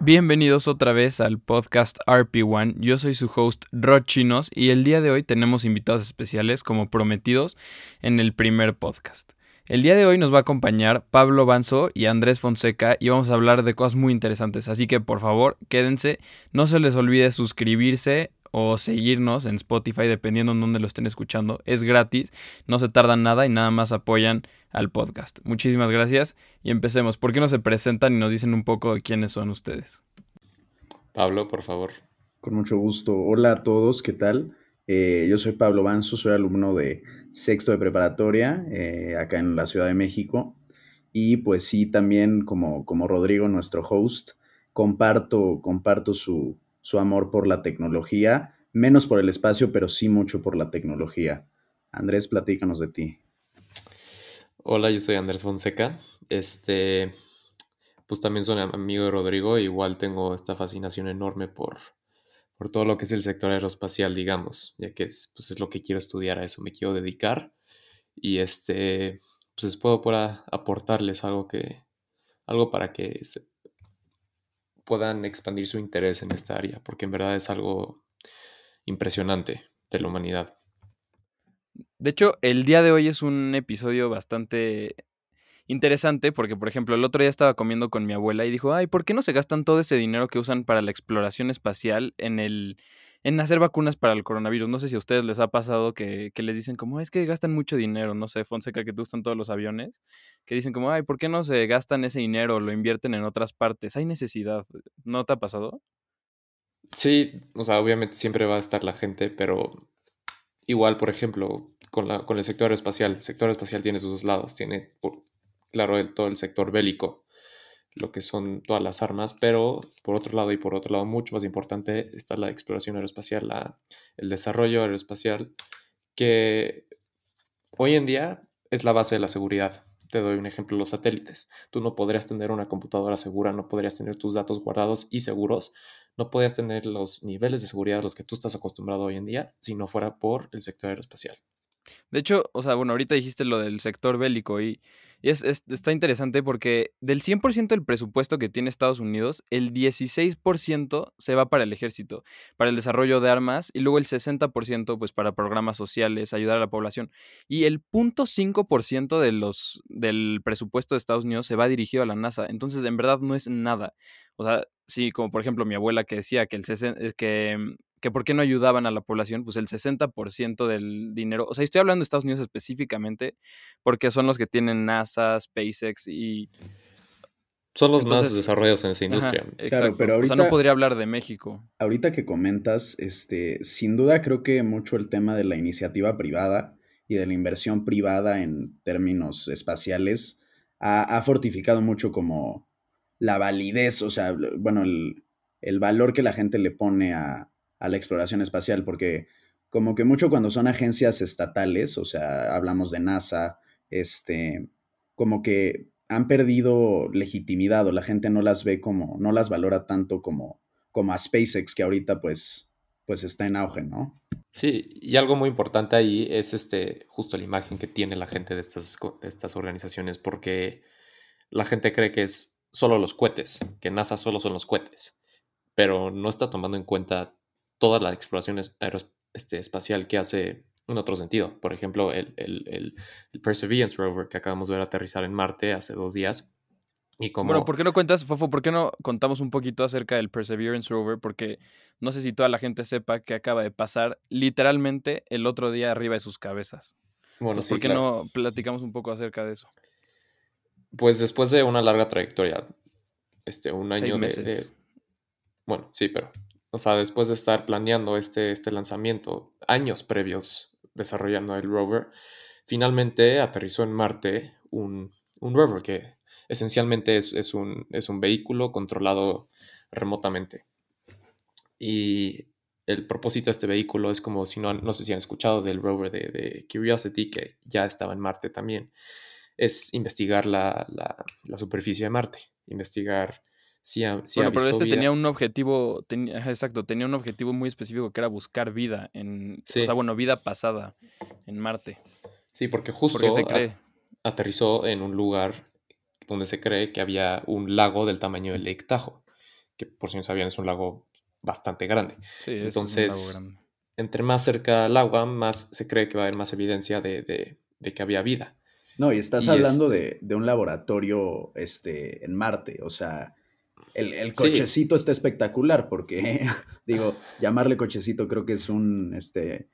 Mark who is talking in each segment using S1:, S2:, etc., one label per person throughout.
S1: Bienvenidos otra vez al podcast RP1. Yo soy su host Rod Chinos y el día de hoy tenemos invitados especiales como prometidos en el primer podcast. El día de hoy nos va a acompañar Pablo Banzo y Andrés Fonseca y vamos a hablar de cosas muy interesantes, así que por favor quédense, no se les olvide suscribirse o seguirnos en Spotify dependiendo en dónde lo estén escuchando, es gratis, no se tardan nada y nada más apoyan al podcast. Muchísimas gracias y empecemos. ¿Por qué no se presentan y nos dicen un poco de quiénes son ustedes?
S2: Pablo, por favor.
S3: Con mucho gusto. Hola a todos, ¿qué tal? Eh, yo soy Pablo Banzo, soy alumno de sexto de preparatoria eh, acá en la Ciudad de México. Y pues sí, también como, como Rodrigo, nuestro host, comparto, comparto su, su amor por la tecnología, menos por el espacio, pero sí mucho por la tecnología. Andrés, platícanos de ti.
S2: Hola, yo soy Andrés Fonseca. Este, pues también soy amigo de Rodrigo. Igual tengo esta fascinación enorme por, por todo lo que es el sector aeroespacial, digamos, ya que es, pues es lo que quiero estudiar, a eso me quiero dedicar. Y este, pues puedo aportarles algo que, algo para que puedan expandir su interés en esta área, porque en verdad es algo impresionante de la humanidad.
S1: De hecho, el día de hoy es un episodio bastante interesante porque, por ejemplo, el otro día estaba comiendo con mi abuela y dijo, ay, ¿por qué no se gastan todo ese dinero que usan para la exploración espacial en el en hacer vacunas para el coronavirus? No sé si a ustedes les ha pasado que, que les dicen como, es que gastan mucho dinero, no sé, Fonseca, que te gustan todos los aviones, que dicen como, ay, ¿por qué no se gastan ese dinero lo invierten en otras partes? Hay necesidad. ¿No te ha pasado?
S2: Sí, o sea, obviamente siempre va a estar la gente, pero igual, por ejemplo, con, la, con el sector aeroespacial. El sector aeroespacial tiene sus dos lados. Tiene, claro, el, todo el sector bélico, lo que son todas las armas, pero por otro lado y por otro lado, mucho más importante, está la exploración aeroespacial, la, el desarrollo aeroespacial, que hoy en día es la base de la seguridad. Te doy un ejemplo, los satélites. Tú no podrías tener una computadora segura, no podrías tener tus datos guardados y seguros, no podrías tener los niveles de seguridad a los que tú estás acostumbrado hoy en día si no fuera por el sector aeroespacial.
S1: De hecho, o sea, bueno, ahorita dijiste lo del sector bélico y, es, está interesante porque del 100% del presupuesto que tiene Estados Unidos, el 16% se va para el ejército, para el desarrollo de armas y luego el 60% pues para programas sociales, ayudar a la población. Y el 0.5% de los, del presupuesto de Estados Unidos se va dirigido a la NASA. Entonces, en verdad no es nada. O sea, sí, como por ejemplo mi abuela que decía que, el que que por qué no ayudaban a la población, pues el 60% del dinero, o sea, estoy hablando de Estados Unidos específicamente, porque son los que tienen NASA, SpaceX y...
S2: Son los más desarrollados en esa industria.
S1: exacto. pero ahorita, o sea, no podría hablar de México.
S3: Ahorita que comentas, este, sin duda creo que mucho el tema de la iniciativa privada y de la inversión privada en términos espaciales ha, fortificado mucho como la validez, o sea, bueno, el, el valor que la gente le pone a, a la exploración espacial, porque como que mucho cuando son agencias estatales, o sea, hablamos de NASA, este, como que han perdido legitimidad o la gente no las ve como, no las valora tanto como, como a SpaceX, que ahorita pues, pues está en auge, ¿no?
S2: Sí, y algo muy importante ahí es este, justo la imagen que tiene la gente de estas, de estas organizaciones, porque la gente cree que es solo los cohetes, que NASA solo son los cohetes, pero no está tomando en cuenta toda la exploración este, espacial que hace en otro sentido. Por ejemplo, el, Perseverance Rover que acabamos de ver aterrizar en Marte hace dos días. Y como...
S1: Bueno, ¿por qué no cuentas, Fofo? ¿Por qué no contamos un poquito acerca del Perseverance Rover? Porque no sé si toda la gente sepa que acaba de pasar literalmente el otro día arriba de sus cabezas. Bueno, ¿Por qué no platicamos un poco acerca de eso?
S2: Pues después de una larga trayectoria, este, un año de, Bueno, sí, pero o sea, después de estar planeando este, este lanzamiento años previos desarrollando el rover, finalmente aterrizó en Marte un, rover que esencialmente es, un, es un vehículo controlado remotamente. Y el propósito de este vehículo es como si no, no sé si han escuchado del rover de, Curiosity, que ya estaba en Marte también, es investigar la, la, superficie de Marte, investigar sí ha, sí
S1: Bueno,
S2: ha
S1: pero este tenía un objetivo, ajá, exacto, tenía un objetivo muy específico que era buscar vida en, o sea, bueno, vida pasada en Marte.
S2: sí, porque
S1: Porque se
S2: justo a- aterrizó en un lugar donde se cree que había un lago del tamaño del Lake Tahoe, que por si no sabían es un lago bastante grande.
S1: sí, es un lago
S2: Entonces,
S1: grande.
S2: entre más cerca al agua, más se cree que va a haber más evidencia de, de- de que había vida.
S3: No, y estás
S2: Y
S3: hablando
S2: este,
S3: de, de un laboratorio este, en Marte, o sea, el, el
S2: sí,
S3: cochecito está espectacular porque, digo, llamarle cochecito creo que es un, este,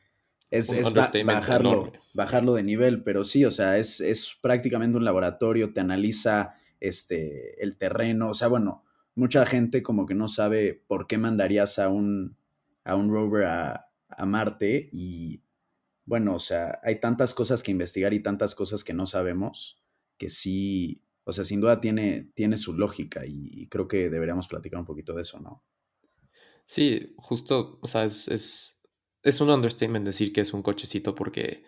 S3: es, es ba- bajarlo,
S2: enorme.
S3: bajarlo de nivel, pero sí, o sea, es, es prácticamente un laboratorio, te analiza este, el terreno, o sea, bueno, mucha gente como que no sabe por qué mandarías a un, a un rover a, a Marte y bueno, o sea, hay tantas cosas que investigar y tantas cosas que no sabemos que sí, o sea, sin duda tiene, tiene su lógica y, y creo que deberíamos platicar un poquito de eso, ¿no?
S2: Sí, justo, o sea, es, es, es un understatement decir que es un cochecito porque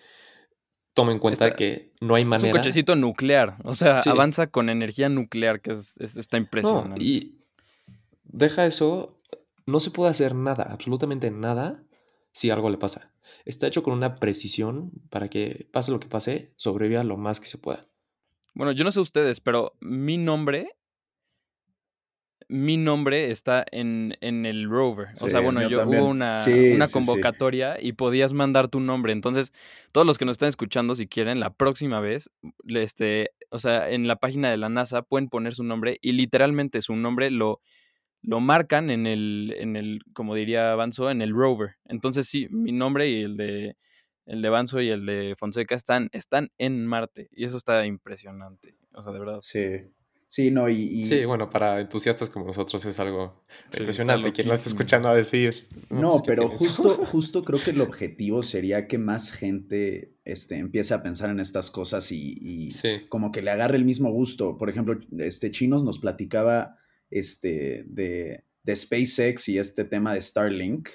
S2: toma en cuenta
S1: Está,
S2: que no hay
S1: es un
S2: manera.
S1: cochecito nuclear, o sea,
S2: Sí,
S1: avanza con energía nuclear, que es, es- está
S2: no,
S1: impresionante.
S2: y deja eso, no se puede hacer nada, absolutamente nada, si algo le pasa. Está hecho con una precisión para que pase lo que pase, sobreviva lo más que se pueda.
S1: Bueno, yo no sé ustedes, pero mi nombre, mi nombre está en, en el rover. O sea, bueno, yo hubo una,
S3: Sí,
S1: una
S3: sí.
S1: convocatoria y podías mandar tu nombre. Entonces, todos los que nos están escuchando, si quieren, la próxima vez, este, o sea, en la página de la NASA pueden poner su nombre y literalmente su nombre lo, lo marcan en el, en el, como diría Banzo, en el rover. Entonces, sí, mi nombre y el de el de Banzo y el de Fonseca están, están en Marte. Y eso está impresionante. O sea, de verdad.
S3: Sí, sí, no, y,
S2: Sí, bueno, para entusiastas como nosotros es algo
S1: Sí,
S2: impresionante. Quien lo está escuchando a decir, no,
S3: no,
S2: pues, ¿qué
S3: pero justo, justo creo que el objetivo sería que más gente este, empiece a pensar en estas cosas y, y
S2: Sí,
S3: como que le agarre el mismo gusto. Por ejemplo, este Chinos nos platicaba este, de, de SpaceX y este tema de Starlink,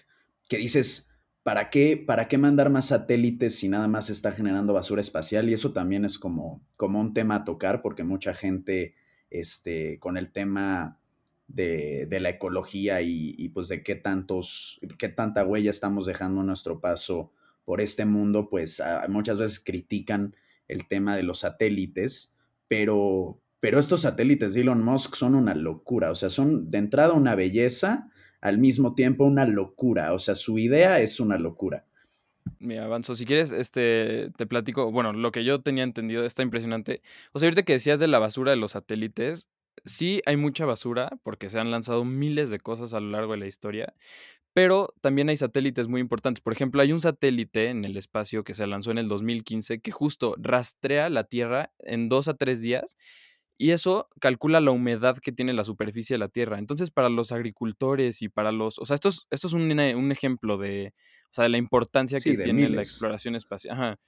S3: que dices, ¿para qué, ¿para qué mandar más satélites si nada más está generando basura espacial? Y eso también es como, como un tema a tocar, porque mucha gente este, con el tema de, de la ecología y, y, pues de qué tantos, qué tanta huella estamos dejando nuestro paso por este mundo, pues muchas veces critican el tema de los satélites, pero, pero estos satélites de Elon Musk son una locura, o sea, son de entrada una belleza, al mismo tiempo una locura, o sea, su idea es una locura.
S1: Mira, avanzo. Si quieres, este, te platico. Bueno, lo que yo tenía entendido está impresionante. O sea, ahorita que decías de la basura de los satélites, sí hay mucha basura porque se han lanzado miles de cosas a lo largo de la historia, pero también hay satélites muy importantes. Por ejemplo, hay un satélite en el espacio que se lanzó en el 2015 que justo rastrea la Tierra en dos a tres días y eso calcula la humedad que tiene la superficie de la Tierra. Entonces, para los agricultores y para los... O sea, esto es, esto es un, un ejemplo de, o sea, de la importancia
S3: Sí,
S1: que tiene la exploración espacial. Ajá.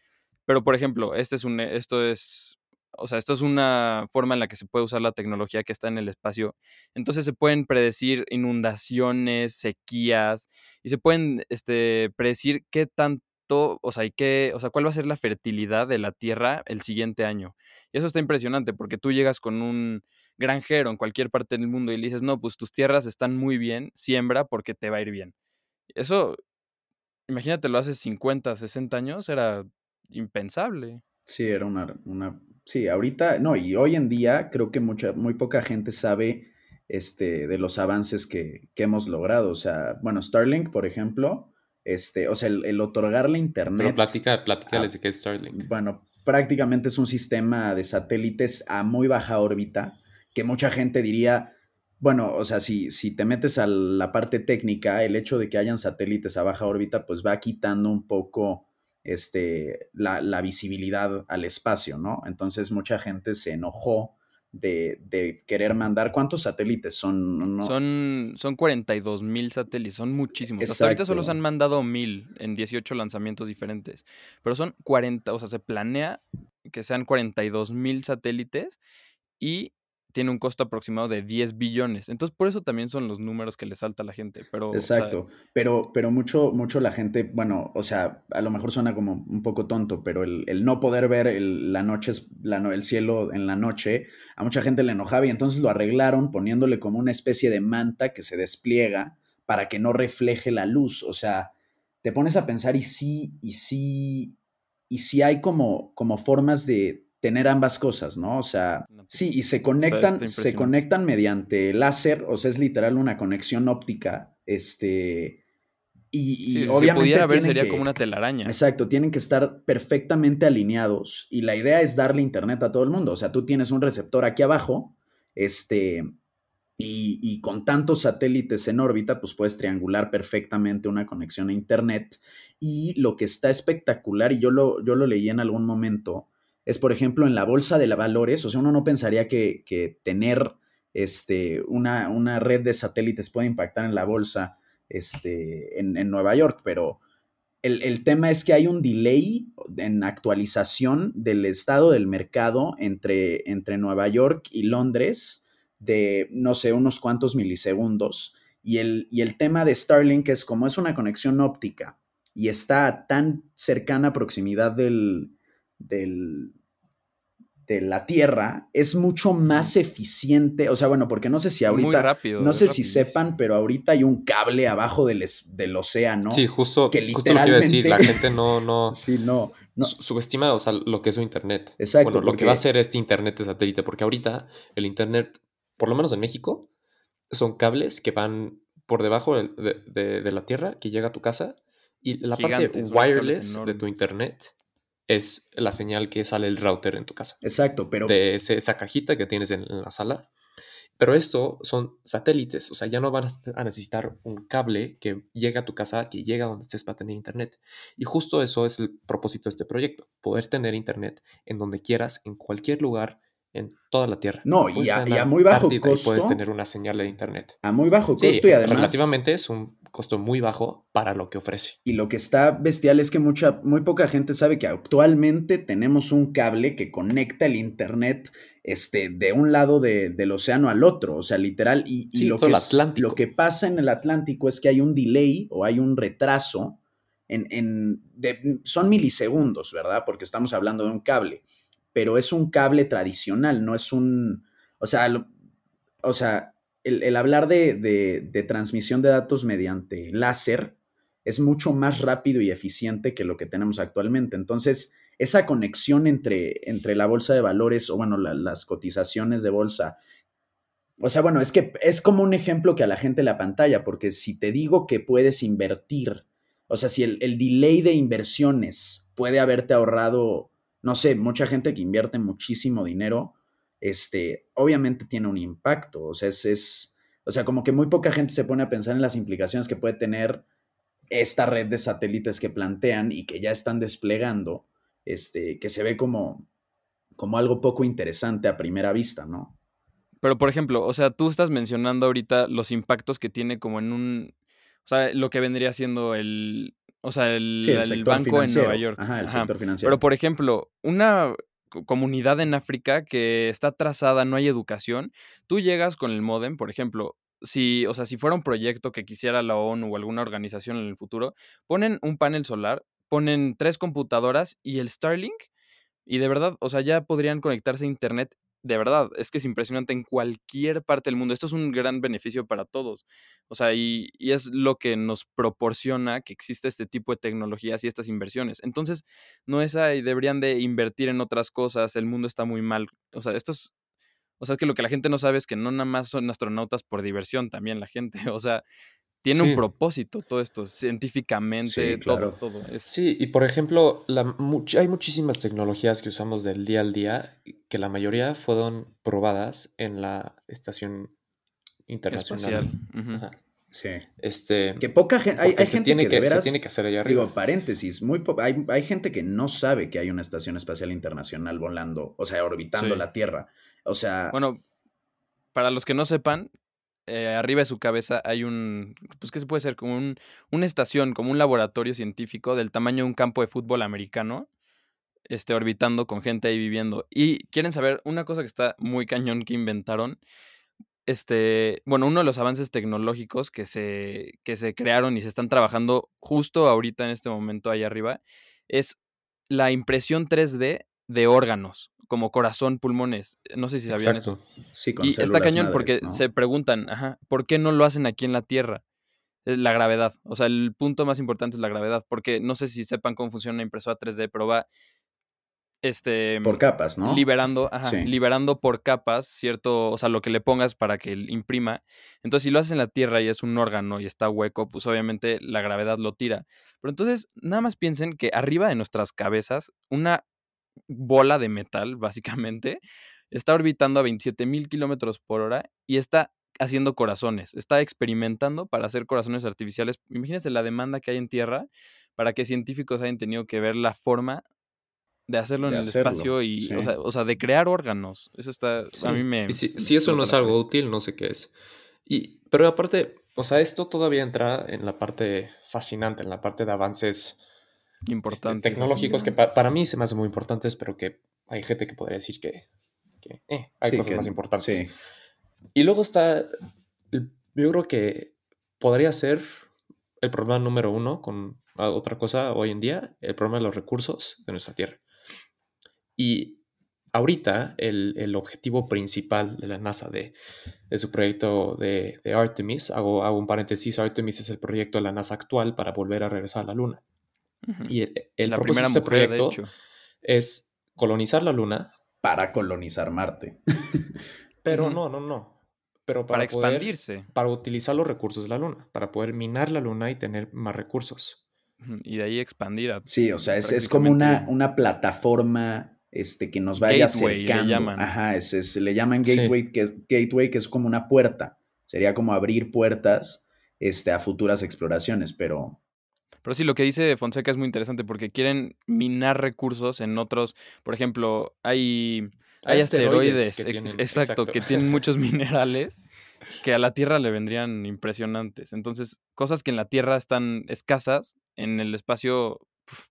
S1: Pero, por ejemplo, este es un, esto es, o sea, esto es una forma en la que se puede usar la tecnología que está en el espacio. Entonces se pueden predecir inundaciones, sequías, y se pueden este, predecir qué o sea, o sea, cuál va a ser la fertilidad de la Tierra el siguiente año. Y eso está impresionante porque tú llegas con un granjero en cualquier parte del mundo y le dices, no, pues tus tierras están muy bien, siembra porque te va a ir bien. Eso, imagínate, lo hace 50, 60 años, era impensable.
S3: Sí, era una, una, sí, ahorita, no, y hoy en día creo que mucha, muy poca gente sabe este, de los avances que, que hemos logrado. O sea, bueno, Starlink, por ejemplo, este, o sea, el, el otorgarle internet,
S2: platica, platícales
S3: a-
S2: de qué es Starlink.
S3: bueno, prácticamente es un sistema de satélites a muy baja órbita, que mucha gente diría, bueno, o sea, si, si te metes a la parte técnica, el hecho de que hayan satélites a baja órbita, pues va quitando un poco este, la, la visibilidad al espacio, ¿no? Entonces mucha gente se enojó de, de querer mandar, ¿cuántos satélites son? No,
S1: Son, son 42 mil satélites, son muchísimos. Hasta ahorita solo se han
S3: exacto.
S1: mandado mil en 18 lanzamientos diferentes. Pero son 40, o sea, se planea que sean 42 mil satélites y tiene un costo aproximado de 10 billones. Entonces, por eso también son los números que le salta a la gente. Pero,
S3: Exacto. pero, pero mucho, mucho la gente, bueno, o sea, a lo mejor suena como un poco tonto, pero el, no poder ver el, la noche, la, el cielo en la noche, a mucha gente le enojaba y entonces lo arreglaron poniéndole como una especie de manta que se despliega para que no refleje la luz. O sea, te pones a pensar y sí, y sí, y sí hay como, como formas de tener ambas cosas, ¿no? O sea, sí, y se conectan, se conectan mediante láser, o sea, es literal una conexión óptica, este, y, obviamente
S1: si ver, sería como una telaraña.
S3: Exacto, tienen que estar perfectamente alineados y la idea es darle internet a todo el mundo, o sea, tú tienes un receptor aquí abajo, este, y, y con tantos satélites en órbita, pues puedes triangular perfectamente una conexión a internet y lo que está espectacular, y yo lo, yo lo leí en algún momento, es, por ejemplo, en la bolsa de valores, o sea, uno no pensaría que, tener este, una, una, red de satélites puede impactar en la bolsa este, en, Nueva York, pero el, tema es que hay un delay en actualización del estado del mercado entre, entre Nueva York y Londres de, no sé, unos cuantos milisegundos. Y el, y el tema de Starlink es como es una conexión óptica y está a tan cercana proximidad del, del, de la Tierra es mucho más eficiente. O sea, bueno, porque no sé si ahorita. Muy rápido, no sé si sepan, pero ahorita hay un cable abajo del, del océano.
S2: Sí, justo, que justo lo que iba a decir. La gente no. no
S3: sí, no.
S2: Subestima o sea, lo que es su internet. Exacto. Bueno, lo que va a ser este internet de satélite, porque ahorita el internet, por lo menos en México, son cables que van por debajo de, la tierra, que llega a tu casa, y la parte wireless de tu internet es la señal que sale el router en tu casa.
S3: Exacto, pero...
S2: De esa cajita que tienes en, la sala. Pero esto son satélites, o sea, ya no van a necesitar un cable que llegue a tu casa, que llega donde estés para tener internet. Y justo eso es el propósito de este proyecto, poder tener internet en donde quieras, en cualquier lugar, en toda la Tierra.
S3: No, y a, muy bajo costo.
S2: puedes tener una señal de internet.
S3: A muy bajo costo y además.
S2: Relativamente es un costo muy bajo para lo que ofrece.
S3: Y lo que está bestial es que mucha, muy poca gente sabe que actualmente tenemos un cable que conecta el internet este, de un lado del océano al otro. O sea, literal. Y, lo, que lo que pasa en el Atlántico es que hay un delay o hay un retraso. En, en son milisegundos, ¿verdad? Porque estamos hablando de un cable pero es un cable tradicional, no es un, o sea, o sea el, hablar de, transmisión de datos mediante láser es mucho más rápido y eficiente que lo que tenemos actualmente. Entonces, esa conexión entre, entre la bolsa de valores o, bueno, las cotizaciones de bolsa, o sea, bueno, es que es como un ejemplo que a la gente la pantalla, porque si te digo que puedes invertir, o sea, si el delay de inversiones puede haberte ahorrado no sé, mucha gente que invierte muchísimo dinero, este, obviamente tiene un impacto. O sea, es, o sea, como que muy poca gente se pone a pensar en las implicaciones que puede tener esta red de satélites que plantean y que ya están desplegando, este, que se ve como, como algo poco interesante a primera vista, ¿no?
S1: Pero, por ejemplo, o sea, tú estás mencionando ahorita los impactos que tiene como en un, o sea, lo que vendría siendo el, o sea, el, banco en Nueva York.
S3: Ajá, el sector financiero.
S1: Pero, por ejemplo, una comunidad en África que está trazada, no hay educación, tú llegas con el modem, por ejemplo, si, o sea, si fuera un proyecto que quisiera la ONU o alguna organización en el futuro, ponen un panel solar, ponen tres computadoras y el Starlink, y de verdad, o sea, ya podrían conectarse a Internet de verdad, es que es impresionante en cualquier parte del mundo. Esto es un gran beneficio para todos. O sea, y, es lo que nos proporciona que exista este tipo de tecnologías y estas inversiones. Entonces, no es ahí, deberían de invertir en otras cosas, el mundo está muy mal. O sea, esto es, o sea, es que lo que la gente no sabe es que no nada más son astronautas por diversión, también la gente. O sea, tiene un propósito todo esto, científicamente, todo, todo.
S2: Sí, y por ejemplo, la, hay muchísimas tecnologías que usamos del día al día que la mayoría fueron probadas en la estación internacional.
S3: Sí.
S2: Este,
S3: que poca gente, hay, gente
S2: tiene
S3: que,
S2: se tiene que hacer allá arriba.
S3: Digo, paréntesis, muy hay, hay, gente que no sabe que hay una estación espacial internacional volando, o sea, orbitando la Tierra. O sea...
S1: Bueno, para los que no sepan, eh, arriba de su cabeza hay un, pues que se puede ser como un, una estación, como un laboratorio científico del tamaño de un campo de fútbol americano. este, orbitando con gente ahí viviendo. Y quieren saber una cosa que está muy cañón que inventaron. Este, bueno, uno de los avances tecnológicos que se, que se crearon y se están trabajando justo ahorita en este momento ahí arriba es la impresión 3D de órganos, como corazón, pulmones. No sé si sabían eso.
S3: Sí, con
S1: Y está cañón
S3: madres,
S1: porque
S3: ¿no?
S1: se preguntan, ajá, ¿por qué no lo hacen aquí en la Tierra? Es la gravedad. O sea, el punto más importante es la gravedad, porque no sé si sepan cómo funciona una impresora 3D, pero va este
S3: Por capas, ¿no?
S1: liberando, ajá,
S3: Sí.
S1: liberando por capas, cierto, o sea, lo que le pongas para que imprima. Entonces, si lo haces en la Tierra y es un órgano y está hueco, pues obviamente la gravedad lo tira. Pero entonces, nada más piensen que arriba de nuestras cabezas, una bola de metal, básicamente, está orbitando a 27 mil kilómetros por hora y está haciendo corazones, está experimentando para hacer corazones artificiales. Imagínense la demanda que hay en Tierra para que científicos hayan tenido que ver la forma de hacerlo
S3: De
S1: en el espacio y,
S3: sí.
S1: o, sea, o sea, de crear órganos. Eso está, a mí me...
S2: Y si, si eso no es algo útil, no sé qué es. Y, pero aparte, o sea, esto todavía entra en la parte fascinante, en la parte de avances este,
S1: Importantes,
S2: tecnológicos que pa- para mí se me hacen muy importantes, pero que hay gente que podría decir que, que, eh, hay
S3: Sí,
S2: cosas
S3: que-
S2: más importantes.
S3: Sí.
S2: Y luego está, yo creo que podría ser el problema número uno con ah, otra cosa hoy en día, el problema de los recursos de nuestra Tierra. Y ahorita el, el objetivo principal de la NASA de, de su proyecto de, de Artemis, hago, hago un paréntesis, Artemis es el proyecto de la NASA actual para volver a regresar a la Luna. Y el, el
S1: la
S2: propósito
S1: primera
S2: de este
S1: mujer, de
S2: proyecto
S1: hecho.
S2: es colonizar la Luna,
S3: Para colonizar Marte.
S2: pero no, no, no. Pero
S1: Para,
S2: para, poder-
S1: expandirse.
S2: para utilizar los recursos de la Luna, para poder minar la Luna y tener más recursos.
S1: Y de ahí expandir a...
S3: Sí, o sea, es, es como una, una plataforma este, que nos vaya
S1: Gateway, le
S3: acercando.
S1: llaman.
S3: Ajá, es, es- le llaman
S2: Sí.
S3: gateway que, es, gateway, que es como una puerta. Sería como abrir puertas este, a futuras exploraciones, pero
S1: Pero sí, lo que dice Fonseca es muy interesante porque quieren minar recursos en otros. Por ejemplo, hay, hay,
S2: Hay
S1: asteroides,
S2: asteroides que tienen-
S1: exacto,
S2: exacto.
S1: que tienen muchos minerales que a la Tierra le vendrían impresionantes. Entonces, cosas que en la Tierra están escasas, en el espacio puf,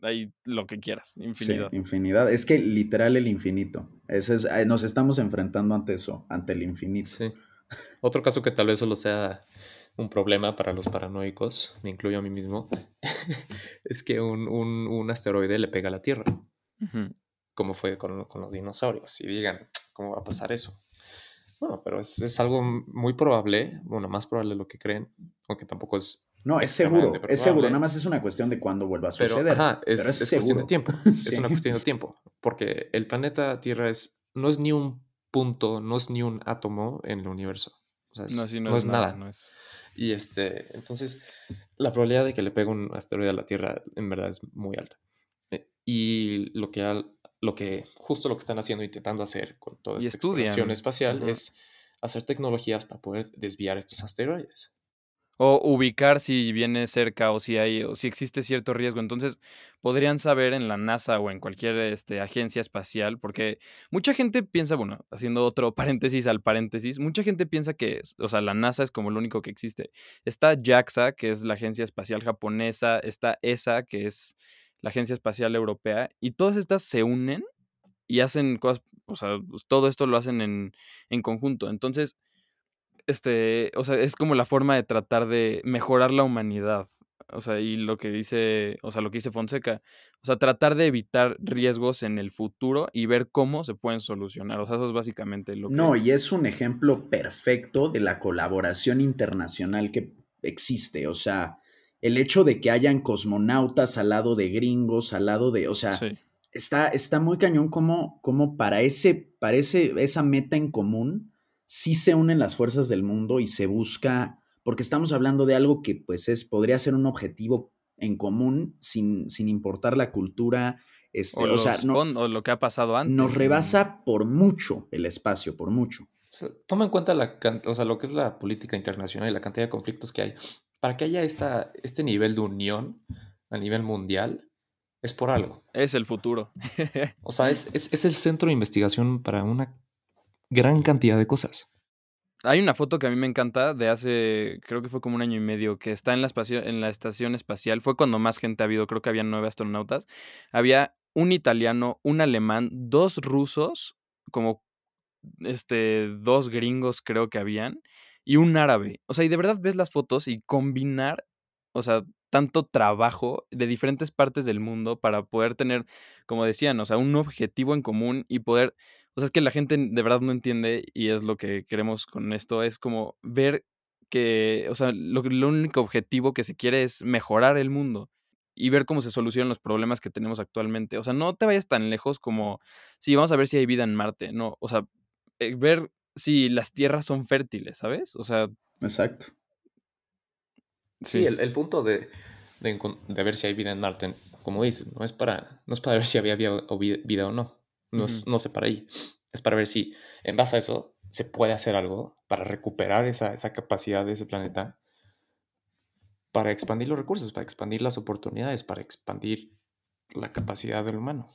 S1: hay lo que quieras, infinidad.
S3: sí, infinidad. Es que literal el infinito. Ese es, nos estamos enfrentando ante eso, ante el infinito.
S2: Sí. Otro caso que tal vez solo sea un problema para los paranoicos, me incluyo a mí mismo, es que un, un- un asteroide le pega a la Tierra, como fue con, con los dinosaurios, y digan, ¿cómo va a pasar eso? Bueno, pero es, es algo muy probable, bueno, más probable de lo que creen, aunque tampoco es...
S3: No, es seguro, es seguro. Nada más es una cuestión de cuándo vuelva a
S2: Pero,
S3: suceder.
S2: ajá, es,
S3: pero es
S2: es cuestión de tiempo,
S3: Sí.
S2: es una cuestión de tiempo, porque el planeta Tierra es, no es ni un punto, no es ni un átomo en el universo. O sea, es-
S1: No, sí, no,
S2: no
S1: es, nada. No es...
S2: Y este, entonces, la probabilidad de que le pegue un asteroide a la Tierra en verdad es muy alta. Eh, Y lo que, al- lo que, justo lo que están haciendo, intentando hacer con toda
S1: Y
S2: esta exploración
S1: estudian,
S2: espacial es hacer tecnologías para poder desviar estos asteroides.
S1: O ubicar si viene cerca o si hay o si existe cierto riesgo. Entonces, podrían saber en la NASA o en cualquier este, agencia espacial, porque mucha gente piensa, bueno, haciendo otro paréntesis al paréntesis, mucha gente piensa que, o sea, la NASA es como lo único que existe. Está JAXA, que es la agencia espacial japonesa, está ESA, que es la agencia espacial europea, y todas estas se unen y hacen cosas, o sea, pues, todo esto lo hacen en, en conjunto. Entonces, este, o sea, es como la forma de tratar de mejorar la humanidad. O sea, y lo que dice, o sea, lo que dice Fonseca, o sea, tratar de evitar riesgos en el futuro y ver cómo se pueden solucionar. O sea, eso es básicamente lo que...
S3: No, y es un ejemplo perfecto de la colaboración internacional que existe. O sea, el hecho de que hayan cosmonautas al lado de gringos, al lado de, o sea,
S1: Sí.
S3: está, está muy cañón como, como para, ese, para ese- esa meta en común, sí se unen las fuerzas del mundo y se busca, porque estamos hablando de algo que pues es, podría ser un objetivo en común sin, sin importar la cultura, este,
S1: O,
S3: o, sea, no-
S1: lo que ha pasado antes.
S3: nos rebasa por mucho el espacio, por mucho.
S2: O sea, toma en cuenta la, o sea, lo que es la política internacional y la cantidad de conflictos que hay. Para que haya esta, este nivel de unión a nivel mundial, es por algo.
S1: Es el futuro.
S2: O sea, es, es, es el centro de investigación para una gran cantidad de cosas.
S1: Hay una foto que a mí me encanta de hace, creo que fue como un año y medio, que está en la, en la estación espacial. Fue cuando más gente ha habido, creo que había nueve astronautas. Había un italiano, un alemán, dos rusos, como este, dos gringos creo que habían, y un árabe. O sea, y de verdad ves las fotos y combinar, o sea, tanto trabajo de diferentes partes del mundo para poder tener, como decían, o sea, un objetivo en común y poder, o sea, es que la gente de verdad no entiende y es lo que queremos con esto, es como ver que, o sea, lo, lo único objetivo que se quiere es mejorar el mundo y ver cómo se solucionan los problemas que tenemos actualmente. O sea, no te vayas tan lejos como, sí, vamos a ver si hay vida en Marte, no, o sea, eh, ver si las tierras son fértiles, ¿sabes? O sea...
S3: Exacto.
S2: Sí, el, punto de, ver si hay vida en Marte, como dices, no es para, no es para ver si había vida o no. No, no sé para ahí. Es para ver si, en base a eso, se puede hacer algo para recuperar esa, esa capacidad de ese planeta, para expandir los recursos, para expandir las oportunidades, para expandir la capacidad del humano.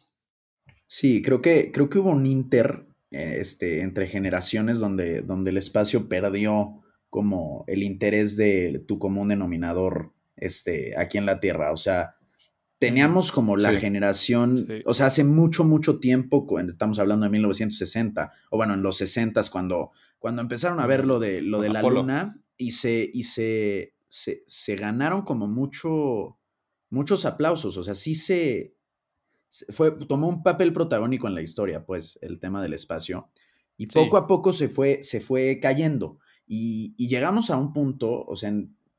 S3: Sí, creo que, creo que hubo un inter eh, este, entre generaciones donde, donde el espacio perdió como el interés de tu común denominador este, aquí en la Tierra. O sea, teníamos como la generación, o sea, hace mucho, mucho tiempo, estamos hablando de 1960, o bueno, en los 60 cuando, cuando empezaron a ver lo de, lo de la luna y se, y se, se, se, ganaron como mucho, muchos aplausos, o sea, sí se, fue, tomó un papel protagónico en la historia, pues, el tema del espacio. Y poco a poco se fue, se fue cayendo. Y, llegamos a un punto, o sea,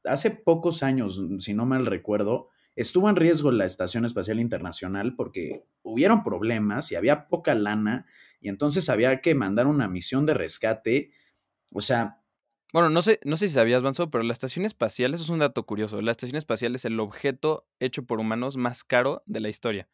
S3: hace pocos años, si no mal recuerdo, estuvo en riesgo la Estación Espacial Internacional porque hubieron problemas y había poca lana y entonces había que mandar una misión de rescate. O sea...
S1: Bueno, no sé, no sé si sabías, Banzo, pero la Estación Espacial, eso es un dato curioso, la Estación Espacial es el objeto hecho por humanos más caro de la historia.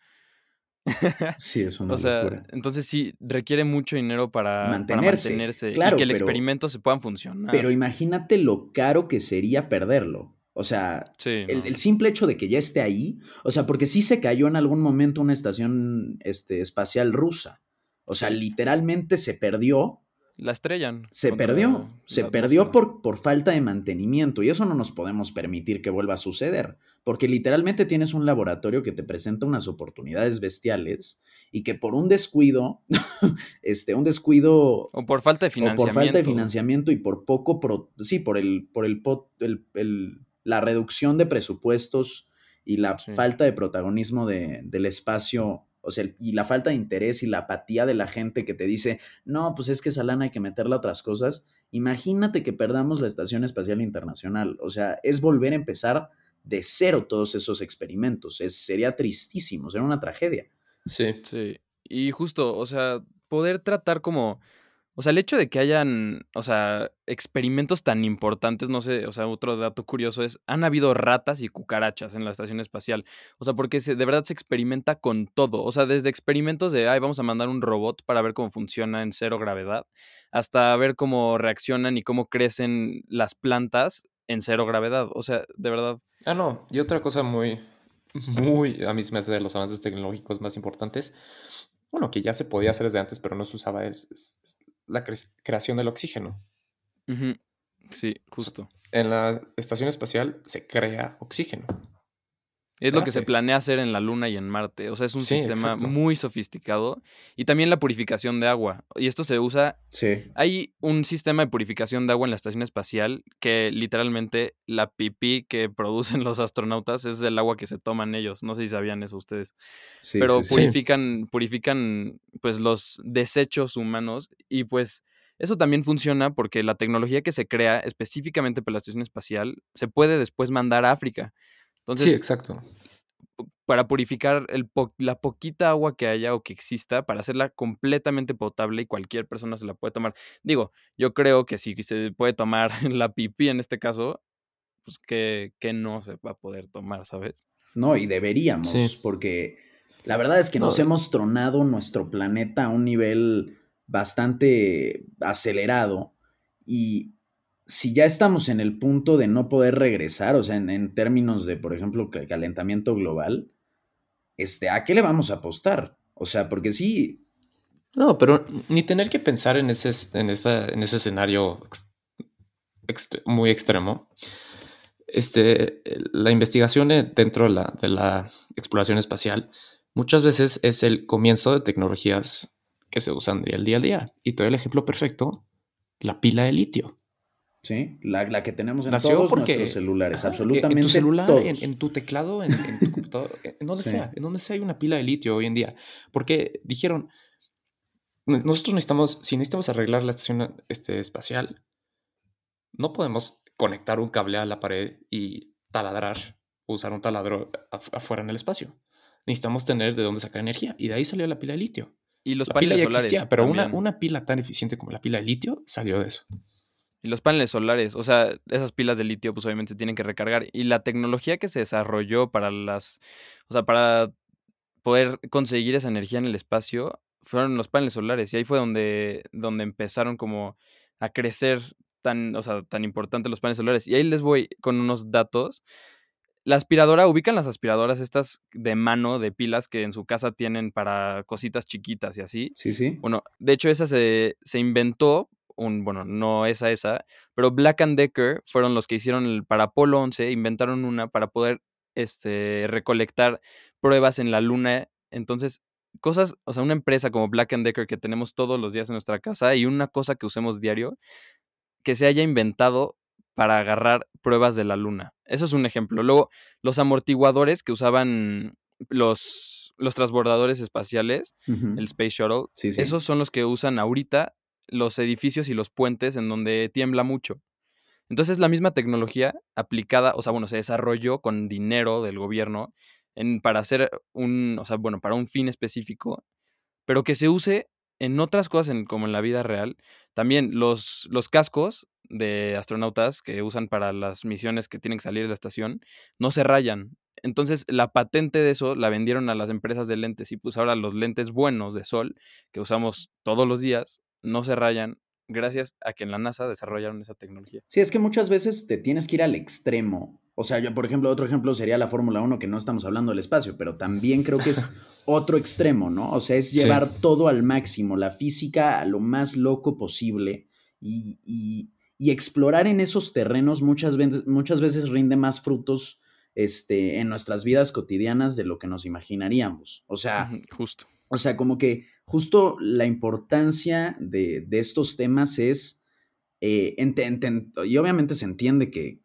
S3: Sí, es una
S1: o sea, Entonces sí, requiere mucho dinero para mantenerse, y que el experimento se pueda funcionar.
S3: Pero imagínate lo caro que sería perderlo. O sea, el, simple hecho de que ya esté ahí, o sea, porque sí se cayó en algún momento una estación este, espacial rusa. O sea, literalmente se perdió.
S1: La estrellan.
S3: Se perdió. Se perdió por, por falta de mantenimiento. Y eso no nos podemos permitir que vuelva a suceder porque literalmente tienes un laboratorio que te presenta unas oportunidades bestiales y que por un descuido, este, un descuido...
S1: O por falta de financiamiento.
S3: por falta de financiamiento y por poco, sí, por el, por el, el, la reducción de presupuestos y la falta de protagonismo de, del espacio, o sea, y la falta de interés y la apatía de la gente que te dice, no, pues es que esa lana hay que meterla a otras cosas. Imagínate que perdamos la Estación Espacial Internacional, o sea, es volver a empezar de cero todos esos experimentos. Es, sería tristísimo, sería una tragedia.
S1: Sí. Sí. Y justo, o sea, poder tratar como. O sea, el hecho de que hayan, o sea, experimentos tan importantes, no sé, o sea, otro dato curioso es, han habido ratas y cucarachas en la estación espacial. O sea, porque se, de verdad se experimenta con todo. O sea, desde experimentos de, ay, vamos a mandar un robot para ver cómo funciona en cero gravedad, hasta ver cómo reaccionan y cómo crecen las plantas en cero gravedad. O sea, de verdad.
S2: Ah, no. Y otra cosa muy, muy, a mí se me hace de los avances tecnológicos más importantes, bueno, que ya se podía hacer desde antes, pero no se usaba, es, la creación del oxígeno.
S1: Sí, justo.
S2: En la estación espacial se crea oxígeno.
S1: Es lo que se planea hacer en la Luna y en Marte. O sea, es un sistema muy sofisticado. Y también la purificación de agua. Y esto se usa.
S3: Sí.
S1: Hay un sistema de purificación de agua en la estación espacial que literalmente la pipí que producen los astronautas es el agua que se toman ellos. No sé si sabían eso ustedes. Sí, Pero purifican, purifican pues los desechos humanos. Y pues. Eso también funciona porque la tecnología que se crea específicamente para la estación espacial se puede después mandar a África. Entonces,
S2: sí, exacto.
S1: Para purificar el la poquita agua que haya o que exista, para hacerla completamente potable y cualquier persona se la puede tomar. Digo, yo creo que si se puede tomar la pipí en este caso, pues que, no se va a poder tomar, ¿sabes?
S3: No, y deberíamos, porque la verdad es que nos hemos tronado nuestro planeta a un nivel bastante acelerado y si ya estamos en el punto de no poder regresar, o sea, en, términos de, por ejemplo, calentamiento global, este, ¿a qué le vamos a apostar? O sea, porque sí.
S2: No, pero ni tener que pensar en ese, en en ese escenario muy extremo. Este, la investigación dentro de la, de la exploración espacial muchas veces es el comienzo de tecnologías que se usan día al día al día. Y todo el ejemplo perfecto, la pila de litio.
S3: Sí, la, que tenemos en todos nuestros celulares, absolutamente en tu celular,
S2: En, tu teclado, en, tu computador, en donde sea, en donde sea hay una pila de litio hoy en día. Porque dijeron, nosotros necesitamos, si necesitamos arreglar la estación este, espacial, no podemos conectar un cable a la pared y taladrar, usar un taladro afuera en el espacio. Necesitamos tener de dónde sacar energía. Y de ahí salió la pila de litio.
S1: Y los paneles solares.
S2: pero una, una pila tan eficiente como la pila de litio salió de eso.
S1: Y los paneles solares, o sea, esas pilas de litio, pues obviamente se tienen que recargar. Y la tecnología que se desarrolló para las, o sea, para poder conseguir esa energía en el espacio, fueron los paneles solares. Y ahí fue donde, donde empezaron como a crecer tan, o sea, tan importantes los paneles solares. Y ahí les voy con unos datos. La aspiradora, ubican las aspiradoras estas de mano, de pilas que en su casa tienen para cositas chiquitas y así.
S3: Sí, sí.
S1: Bueno, de hecho esa se, se inventó un, bueno, no esa, esa, pero Black and Decker fueron los que hicieron el, para Apolo 11, inventaron una para poder este, recolectar pruebas en la luna. Entonces, cosas, o sea, una empresa como Black and Decker que tenemos todos los días en nuestra casa y una cosa que usemos diario, que se haya inventado para agarrar pruebas de la luna. Eso es un ejemplo. Luego, los amortiguadores que usaban los, los transbordadores espaciales, el Space Shuttle, esos son los que usan ahorita los edificios y los puentes en donde tiembla mucho. Entonces la misma tecnología aplicada, o sea, bueno, se desarrolló con dinero del gobierno en, para hacer un, o sea, bueno, para un fin específico, pero que se use en otras cosas como en la vida real. También los, los cascos de astronautas que usan para las misiones que tienen que salir de la estación no se rayan. Entonces la patente de eso la vendieron a las empresas de lentes y pues ahora los lentes buenos de sol que usamos todos los días no se rayan gracias a que en la NASA desarrollaron esa tecnología.
S3: Sí, es que muchas veces te tienes que ir al extremo. O sea, yo, por ejemplo, otro ejemplo sería la Fórmula 1, que no estamos hablando del espacio, pero también creo que es otro extremo, ¿no? O sea, es llevar todo al máximo, la física a lo más loco posible y, y, explorar en esos terrenos muchas veces, muchas veces rinde más frutos este, en nuestras vidas cotidianas de lo que nos imaginaríamos. O sea,
S1: justo.
S3: O sea, como que justo la importancia de, estos temas es, eh, y obviamente se entiende que,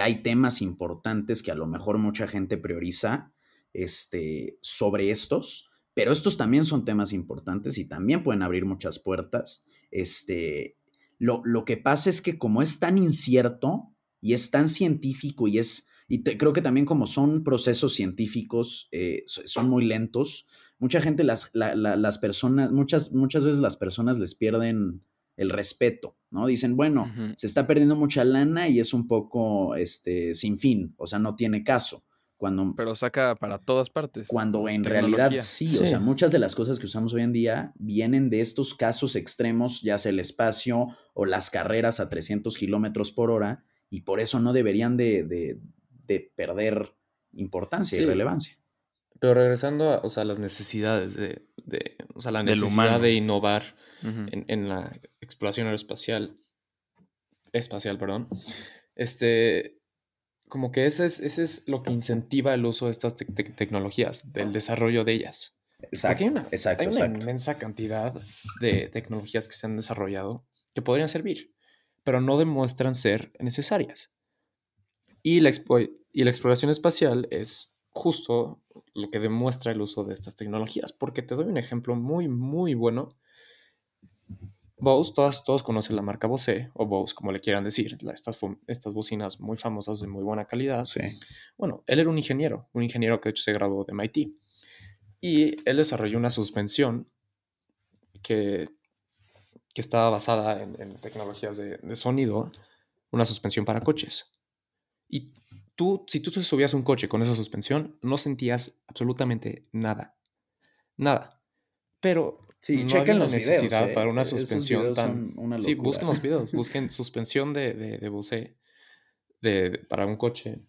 S3: hay temas importantes que a lo mejor mucha gente prioriza este, sobre estos, pero estos también son temas importantes y también pueden abrir muchas puertas. Este, lo, que pasa es que como es tan incierto y es tan científico y es, y creo que también como son procesos científicos, eh, son muy lentos, mucha gente, las, las personas, muchas, muchas veces las personas les pierden el respeto, ¿no? Dicen, bueno, se está perdiendo mucha lana y es un poco este, sin fin, o sea, no tiene caso. Cuando,
S1: Pero saca para todas partes.
S3: Cuando en realidad sí, o sea, muchas de las cosas que usamos hoy en día vienen de estos casos extremos, ya sea el espacio o las carreras a 300 kilómetros por hora, y por eso no deberían de, perder importancia y relevancia.
S2: Pero regresando a, o sea, las necesidades de, o sea, la necesidad de innovar en, la exploración aeroespacial, espacial, perdón, este, como que ese es, ese es lo que incentiva el uso de estas tecnologías, del desarrollo de ellas.
S3: Exacto,
S2: hay una,
S3: exacto,
S2: hay una inmensa cantidad de tecnologías que se han desarrollado que podrían servir, pero no demuestran ser necesarias. Y la, y la exploración espacial es justo lo que demuestra el uso de estas tecnologías. Porque te doy un ejemplo muy, muy bueno. Bose, todos, todos conocen la marca Bose, o Bose, como le quieran decir, estas, estas bocinas muy famosas de muy buena calidad.
S3: Sí.
S2: Bueno, él era un ingeniero, un ingeniero que de hecho se graduó de MIT. Y él desarrolló una suspensión que, que estaba basada en, tecnologías de, de, sonido, una suspensión para coches. Y tú, si tú te subías a un coche con esa suspensión, no sentías absolutamente nada. Nada. Pero
S3: sí, no había los
S2: necesidad
S3: ¿eh?
S2: para una suspensión tan. Sí, busquen los videos, busquen suspensión de, de, de Bose de, para un coche.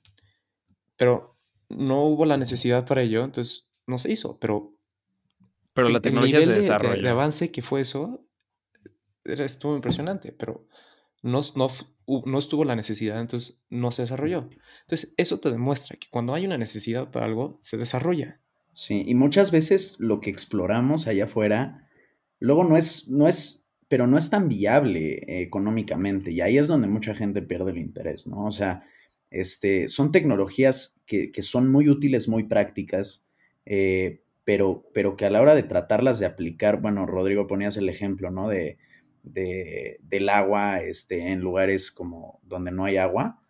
S2: Pero no hubo la necesidad para ello, entonces no se hizo. Pero.
S1: Pero la tecnología se desarrolló.
S2: El avance que fue eso estuvo impresionante, pero no, no, estuvo la necesidad, entonces no se desarrolló. Entonces, eso te demuestra que cuando hay una necesidad para algo, se desarrolla.
S3: Sí, y muchas veces lo que exploramos allá afuera, luego no es, no es, pero no es tan viable eh, económicamente, y ahí es donde mucha gente pierde el interés, ¿no? O sea, este, son tecnologías que, que son muy útiles, muy prácticas, eh, pero, pero que a la hora de tratarlas de aplicar, bueno, Rodrigo ponías el ejemplo, ¿no? De, de, del agua este, en lugares como donde no hay agua,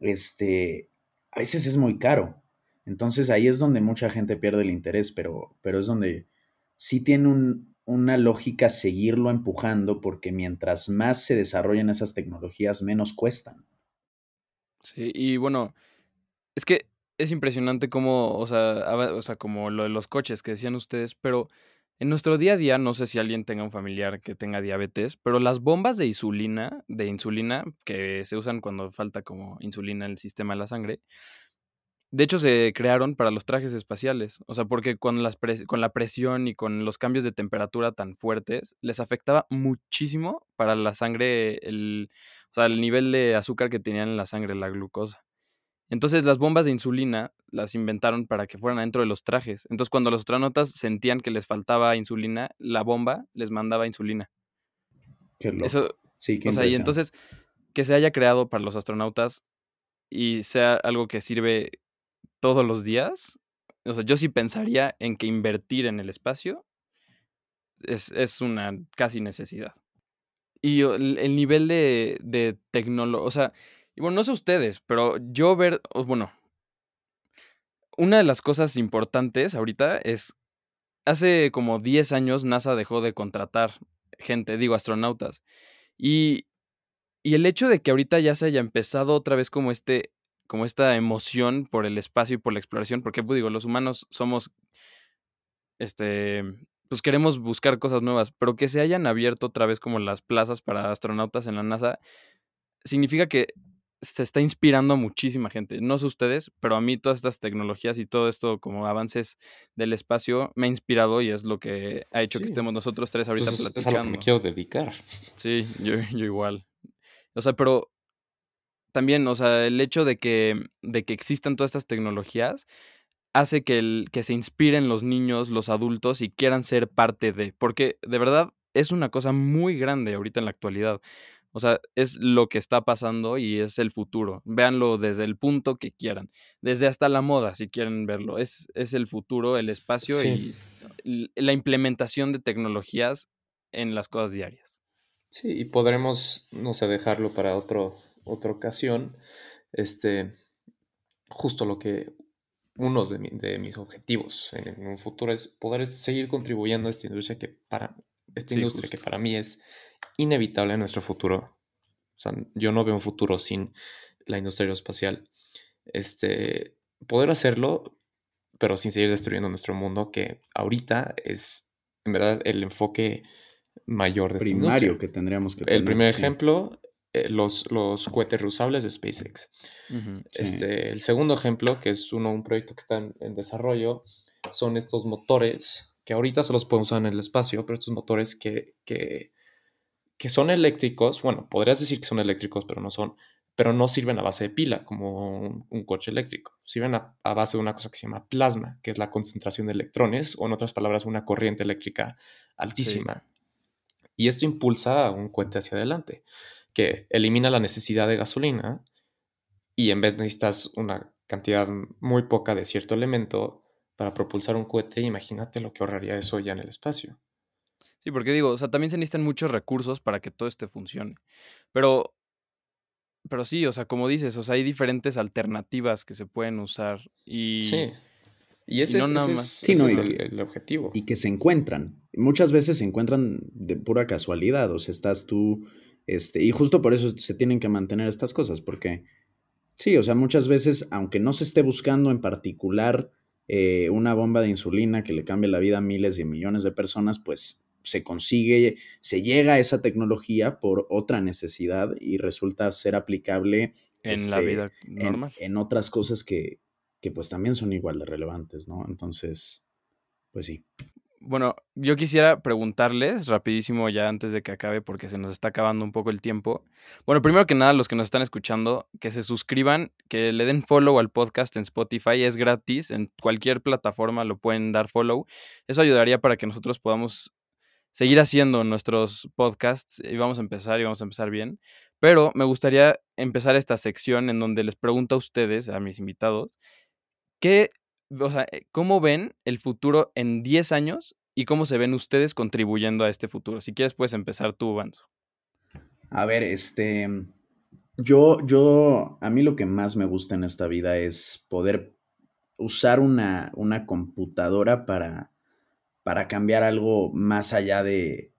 S3: este, a veces es muy caro. Entonces ahí es donde mucha gente pierde el interés, pero, pero es donde sí tiene un, una lógica seguirlo empujando porque mientras más se desarrollen esas tecnologías, menos cuestan.
S1: Sí, y bueno, es que es impresionante cómo, o sea, o sea, como lo de los coches que decían ustedes, pero en nuestro día a día, no sé si alguien tenga un familiar que tenga diabetes, pero las bombas de insulina, de insulina, que se usan cuando falta como insulina en el sistema de la sangre, de hecho se crearon para los trajes espaciales. O sea, porque con, las con la presión y con los cambios de temperatura tan fuertes, les afectaba muchísimo para la sangre, el, o sea, el nivel de azúcar que tenían en la sangre, la glucosa. Entonces las bombas de insulina las inventaron para que fueran adentro de los trajes. Entonces cuando los astronautas sentían que les faltaba insulina, la bomba les mandaba insulina.
S3: Qué loco.
S1: Eso, sí, qué o sea, y entonces que se haya creado para los astronautas y sea algo que sirve todos los días, o sea, yo sí pensaría en que invertir en el espacio es, es una casi necesidad. Y el, el nivel de, de tecnología, o sea, y bueno, no sé ustedes, pero yo ver, bueno, una de las cosas importantes ahorita es, hace como 10 años NASA dejó de contratar gente, digo, astronautas. Y, y el hecho de que ahorita ya se haya empezado otra vez como este, como esta emoción por el espacio y por la exploración, porque pues digo, los humanos somos, este, pues queremos buscar cosas nuevas, pero que se hayan abierto otra vez como las plazas para astronautas en la NASA, significa que se está inspirando a muchísima gente. No sé ustedes, pero a mí todas estas tecnologías y todo esto como avances del espacio me ha inspirado y es lo que ha hecho que estemos nosotros tres ahorita
S2: pues
S1: platicando.
S2: Es a lo que me quiero dedicar.
S1: Sí, yo, yo igual. O sea, pero también, o sea, el hecho de que, de que existan todas estas tecnologías hace que, el, que se inspiren los niños, los adultos y quieran ser parte de, porque de verdad es una cosa muy grande ahorita en la actualidad. O sea, es lo que está pasando y es el futuro. Véanlo desde el punto que quieran. Desde hasta la moda, si quieren verlo. Es, es el futuro, el espacio y la implementación de tecnologías en las cosas diarias.
S2: Sí, y podremos, no sé, dejarlo para otro, otra ocasión. Este, justo lo que uno de, de mis objetivos en, un futuro es poder seguir contribuyendo a esta industria que para esta industria que para mí es inevitable en nuestro futuro. O sea, yo no veo un futuro sin la industria aeroespacial. Este, poder hacerlo, pero sin seguir destruyendo nuestro mundo, que ahorita es, en verdad, el enfoque mayor de
S3: Primario que tendríamos que
S2: tener. El primer ejemplo, eh, los, los cohetes reusables de SpaceX. este, el segundo ejemplo, que es uno, un proyecto que está en, en desarrollo, son estos motores que ahorita solo se pueden usar en el espacio, pero estos motores que, que que son eléctricos, bueno, podrías decir que son eléctricos, pero no son, pero no sirven a base de pila como un, coche eléctrico. Sirven a, base de una cosa que se llama plasma, que es la concentración de electrones, o en otras palabras, una corriente eléctrica altísima. Y esto impulsa a un cohete hacia adelante, que elimina la necesidad de gasolina y en vez necesitas una cantidad muy poca de cierto elemento para propulsar un cohete, imagínate lo que ahorraría eso ya en el espacio.
S1: Sí, porque digo, o sea, también se necesitan muchos recursos para que todo este funcione. Pero, pero sí, o sea, como dices, o sea, hay diferentes alternativas que se pueden usar y...
S2: Sí. Y ese, es, nada más. el, objetivo.
S3: Y que se encuentran. Muchas veces se encuentran de pura casualidad. O sea, estás tú. Este, y justo por eso se tienen que mantener estas cosas. Porque. Sí, o sea, muchas veces, aunque no se esté buscando en particular eh, una bomba de insulina que le cambie la vida a miles y millones de personas, pues se consigue, se llega a esa tecnología por otra necesidad y resulta ser aplicable
S1: en la este, vida normal.
S3: En, otras cosas que, que, pues también son igual de relevantes, ¿no? Entonces, pues sí.
S1: Bueno, yo quisiera preguntarles rapidísimo ya antes de que acabe porque se nos está acabando un poco el tiempo. Bueno, primero que nada, los que nos están escuchando, que se suscriban, que le den follow al podcast en Spotify, es gratis, en cualquier plataforma lo pueden dar follow. Eso ayudaría para que nosotros podamos seguir haciendo nuestros podcasts y vamos a empezar y vamos a empezar bien. Pero me gustaría empezar esta sección en donde les pregunto a ustedes, a mis invitados, ¿qué o sea, eh, ¿cómo ven el futuro en 10 años y cómo se ven ustedes contribuyendo a este futuro? Si quieres, puedes empezar tú, Banzo.
S3: A ver, este, yo, yo, a mí lo que más me gusta en esta vida es poder usar una, una computadora para, para cambiar algo más allá de,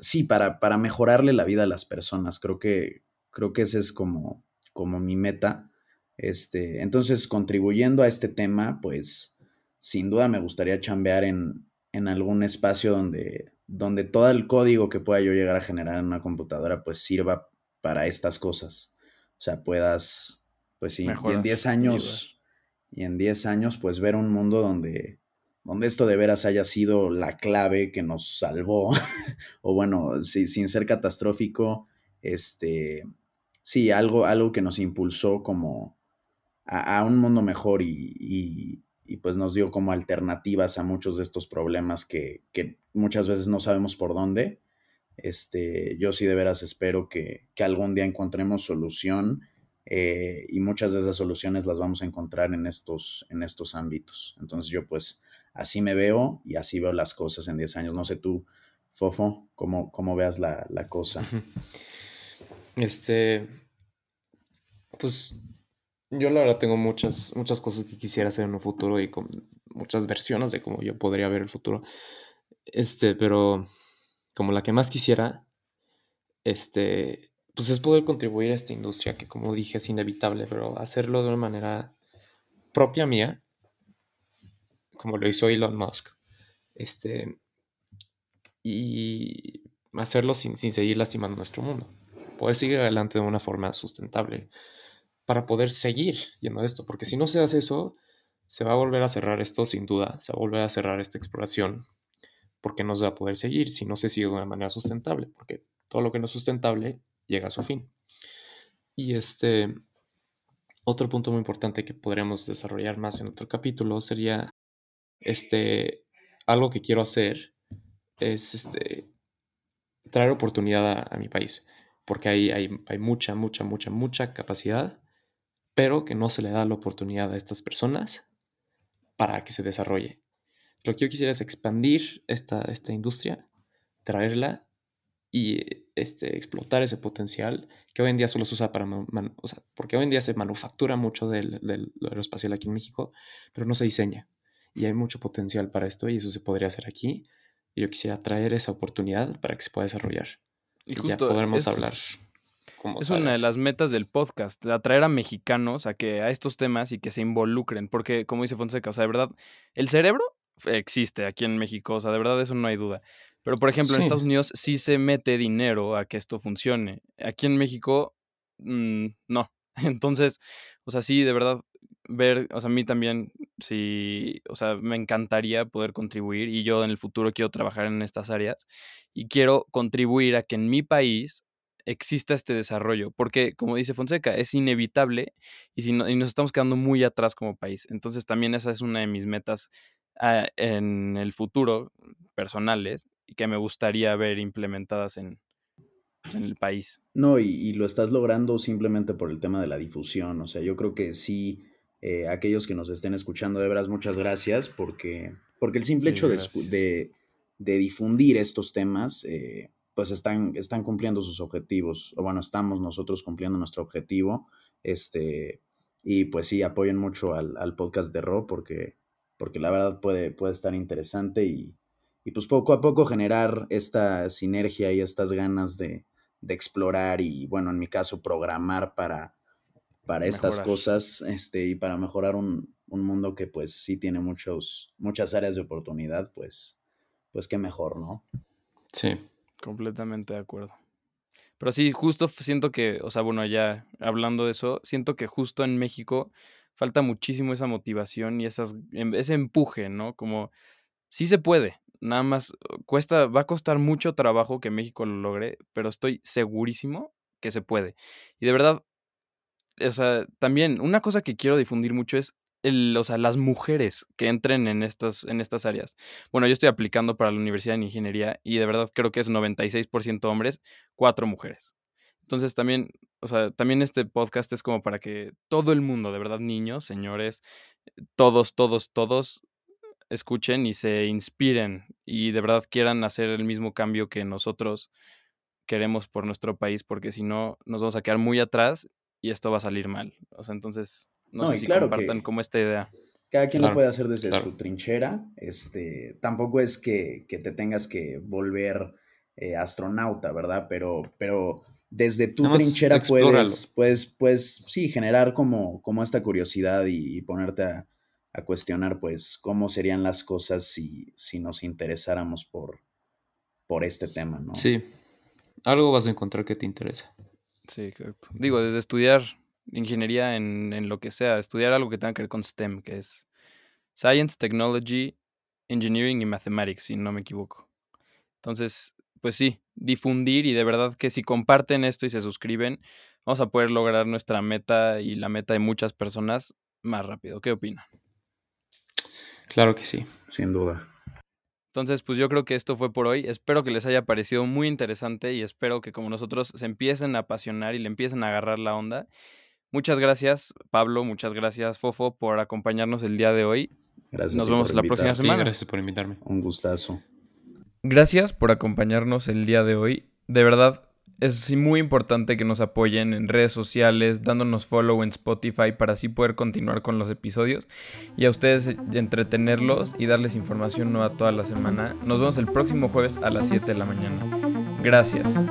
S3: sí, para, para mejorarle la vida a las personas. Creo que, creo que ese es como, como mi meta. Este, entonces, contribuyendo a este tema, pues sin duda me gustaría chambear en, en algún espacio donde, donde todo el código que pueda yo llegar a generar en una computadora, pues sirva para estas cosas. O sea, puedas, pues sí, y en 10 años, y en 10 años, pues ver un mundo donde, donde esto de veras haya sido la clave que nos salvó, o bueno, sin ser catastrófico, este, sí, algo, algo que nos impulsó como, a, un mundo mejor y, pues nos dio como alternativas a muchos de estos problemas que, muchas veces no sabemos por dónde. Este, yo sí de veras espero que, algún día encontremos solución eh, y muchas de esas soluciones las vamos a encontrar en estos, en estos ámbitos. Entonces yo pues así me veo y así veo las cosas en 10 años. No sé tú, Fofo, cómo, cómo veas la, la cosa.
S2: Este, pues yo la verdad tengo muchas, muchas cosas que quisiera hacer en un futuro y con muchas versiones de cómo yo podría ver el futuro. Este, pero como la que más quisiera, este, pues es poder contribuir a esta industria que como dije es inevitable, pero hacerlo de una manera propia mía, como lo hizo Elon Musk. Este, y hacerlo sin, sin seguir lastimando nuestro mundo. Poder seguir adelante de una forma sustentable para poder seguir yendo a esto, porque si no se hace eso, se va a volver a cerrar esto sin duda, se va a volver a cerrar esta exploración, porque no se va a poder seguir si no se sigue de una manera sustentable, porque todo lo que no es sustentable llega a su fin. Y este, otro punto muy importante que podríamos desarrollar más en otro capítulo sería, este, algo que quiero hacer es, este, traer oportunidad a, mi país, porque hay, hay, hay mucha, mucha, mucha, mucha capacidad pero que no se le da la oportunidad a estas personas para que se desarrolle. Lo que yo quisiera es expandir esta, esta industria, traerla y este, explotar ese potencial que hoy en día solo se usa para, o sea, porque hoy en día se manufactura mucho del, del, aeroespacial aquí en México, pero no se diseña. Y hay mucho potencial para esto y eso se podría hacer aquí. Y yo quisiera traer esa oportunidad para que se pueda desarrollar. Y, ya podremos hablar
S1: es una de las metas del podcast, atraer a mexicanos a que a estos temas y que se involucren, porque como dice Fonseca, o sea, de verdad, el cerebro existe aquí en México, o sea, de verdad eso no hay duda. Pero por ejemplo, en Estados Unidos sí se mete dinero a que esto funcione. Aquí en México, mm, no. Entonces, o sea, sí, de verdad, ver, o sea, a mí también, sí, o sea, me encantaría poder contribuir y yo en el futuro quiero trabajar en estas áreas y quiero contribuir a que en mi país exista este desarrollo, porque como dice Fonseca, es inevitable y, si y nos estamos quedando muy atrás como país. Entonces también esa es una de mis metas ah, en el futuro personales y que me gustaría ver implementadas en, pues, en el país.
S3: No, y, lo estás logrando simplemente por el tema de la difusión. O sea, yo creo que sí, eh, aquellos que nos estén escuchando, de veras, muchas gracias, porque, porque el simple hecho de, de, difundir estos temas, eh, pues están, están cumpliendo sus objetivos, o bueno, estamos nosotros cumpliendo nuestro objetivo, este, y pues sí, apoyen mucho al, podcast de Ro porque, porque la verdad puede, puede estar interesante y, pues poco a poco generar esta sinergia y estas ganas de, explorar y bueno, en mi caso, programar para, para estas cosas este, y para mejorar un, un, mundo que pues sí tiene muchos, muchas áreas de oportunidad, pues, pues qué mejor, ¿no?
S2: Sí.
S1: Completamente de acuerdo. Pero sí, justo siento que, o sea, bueno, ya hablando de eso, siento que justo en México falta muchísimo esa motivación y esas, em, ese empuje, ¿no? Como, sí se puede. Nada más cuesta, va a costar mucho trabajo que México lo logre, pero estoy segurísimo que se puede. Y de verdad, o sea, también una cosa que quiero difundir mucho es el, o sea, las mujeres que entren en estas, en estas áreas. Bueno, yo estoy aplicando para la Universidad de Ingeniería y de verdad creo que es 96% hombres, cuatro mujeres. Entonces también, o sea, también este podcast es como para que todo el mundo, de verdad, niños, señores, todos, todos, todos escuchen y se inspiren y de verdad quieran hacer el mismo cambio que nosotros queremos por nuestro país, porque si no, nos vamos a quedar muy atrás y esto va a salir mal. O sea, entonces, no, sé si compartan como esta idea.
S3: Cada quien lo puede hacer desde su trinchera. Este, tampoco es que, te tengas que volver eh, astronauta, ¿verdad? Pero, pero desde tu trinchera puedes, puedes, pues, sí, generar como, como esta curiosidad y, ponerte a, cuestionar, pues, cómo serían las cosas si, si nos interesáramos por, por este tema, ¿no?
S2: Sí, algo vas a encontrar que te interesa.
S1: Sí, exacto. Digo, desde estudiar ingeniería en, en lo que sea, estudiar algo que tenga que ver con STEM, que es Science, Technology, Engineering y Mathematics, si no me equivoco. Entonces, pues sí, difundir y de verdad que si comparten esto y se suscriben, vamos a poder lograr nuestra meta y la meta de muchas personas más rápido. ¿Qué opinan?
S2: Claro que sí.
S3: Sin duda.
S1: Entonces, pues yo creo que esto fue por hoy. Espero que les haya parecido muy interesante y espero que como nosotros se empiecen a apasionar y le empiecen a agarrar la onda. Muchas gracias, Pablo. Muchas gracias, Fofo, por acompañarnos el día de hoy. Gracias. Nos vemos la próxima semana.
S2: gracias por invitarme.
S3: Un gustazo.
S1: Gracias por acompañarnos el día de hoy. De verdad, es muy importante que nos apoyen en redes sociales, dándonos follow en Spotify para así poder continuar con los episodios y a ustedes entretenerlos y darles información nueva toda la semana. Nos vemos el próximo jueves a las 7 de la mañana. Gracias.